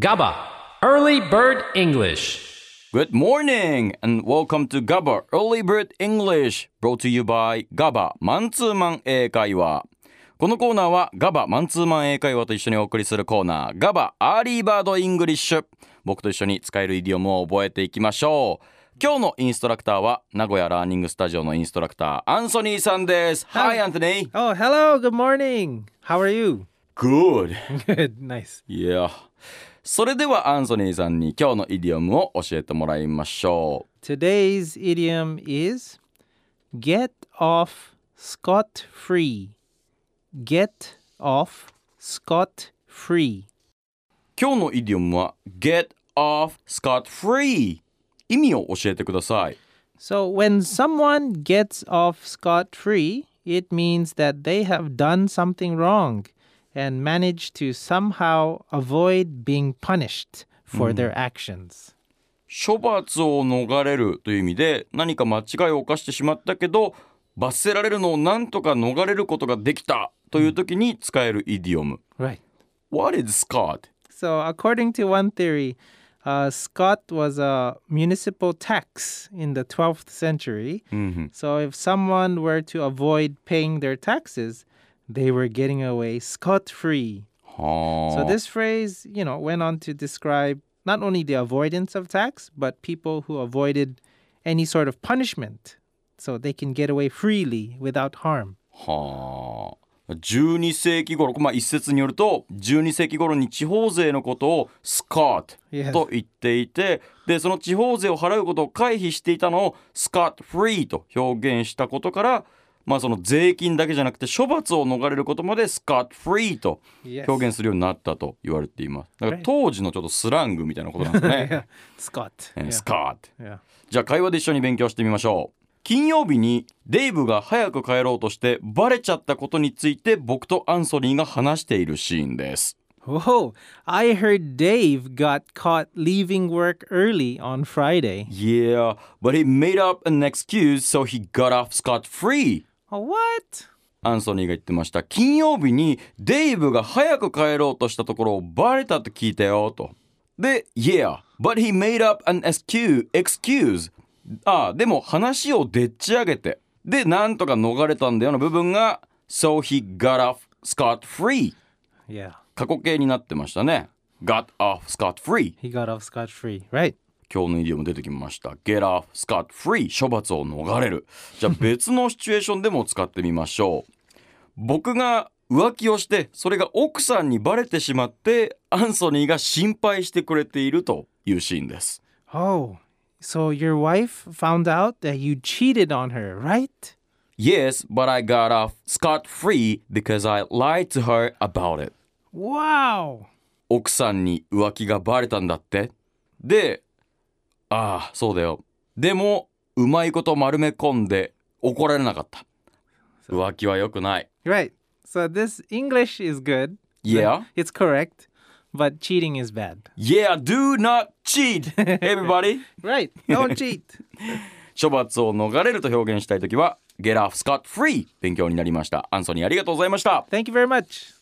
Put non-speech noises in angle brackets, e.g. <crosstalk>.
GABA, Early Bird English. Good morning and welcome to GABA Early Bird English brought to you by GABA マンツーマン英会話このコーナーは GABA マンツーマン英会話と一緒にお送りするコーナー GABA Early Bird English 僕と一緒に使えるイディオムを覚えていきましょう今日のインストラクターは名古屋ラーニングスタジオのインストラクターアンソニーさんです Hi Anthony Oh, hello. Good morning. How are you? Good Good. <laughs> Nice. Yeah それではアンソニーさんに今日のイディオムを教えてもらいましょう Today's idiom is get off scot free. Get off scot free. 今日のイディオムは get off scot free 意味を教えてください So, when someone gets off scot free, it means that they have done something wrong and managed to somehow avoid being punished for their actions. 処罰を逃れるという意味で何か間違いを犯してしまったけど罰せられるのをなんとか逃れることができたという時に使えるイディオム Right. What is scot? So, according to one theory, uh, Scot was a municipal tax in the 12th century. So, if someone were to avoid paying their taxes, they were getting away scot free. は So, あ this phrase, you know, went on to describe not only the avoidance of tax, but people who avoided any sort of punishment. So, they can get away freely without harm. はあ12世紀頃、まあ、一説によると12世紀頃に地方税のことをスカー Yes. トと言っていてでその地方税を払うことを回避していたのをスカートフリーと表現したことから、まあ、その税金だけじゃなくて処罰を逃れることまでスカートフリーと.表現するようになったと言われていますだから.当時のちょっとスラングみたいなことなんですね. <laughs> Scot. え <laughs> ー Yeah. スカート.じゃあ会話で一緒に勉強してみましょう金曜日にデイブが早く帰ろうとしてバレちゃったことについて僕とアンソニーが話しているシーンです Whoa, I heard Dave got caught leaving work early on Friday. Yeah, but he made up an excuse so he got off scot-free Oh, what? アンソニーが言ってました金曜日にデイブが早く帰ろうとしたところをバレたと聞いたよとで Yeah, but he made up an excuse, ああでも話をでっち上げてでなんとか逃れたんだよの部分が So he got off scot-free Yeah, 過去形になってましたね Got off scot-free he got off scot free. Right. 今日のイディオム出てきました Get off scot-free 処罰を逃れるじゃあ別のシチュエーションでも使ってみましょう僕が浮気をしてそれが奥さんにバレてしまってアンソニーが心配してくれているというシーンです Oh, so your wife found out that you cheated on her, right? Yes, but I got off scot-free because I lied to her about it Wow. 奥さんに浮気がバレたんだってでああそうだよでもうまいこと丸め込んで怒られなかった浮気は良くない Right. So this English is good. Yeah It's correct, but cheating is bad. Yeah do not cheat everybody Right. Don't cheat. 処罰を逃れると表現したいときは Get off scot free 勉強になりましたアンソニーありがとうございました Thank you very much.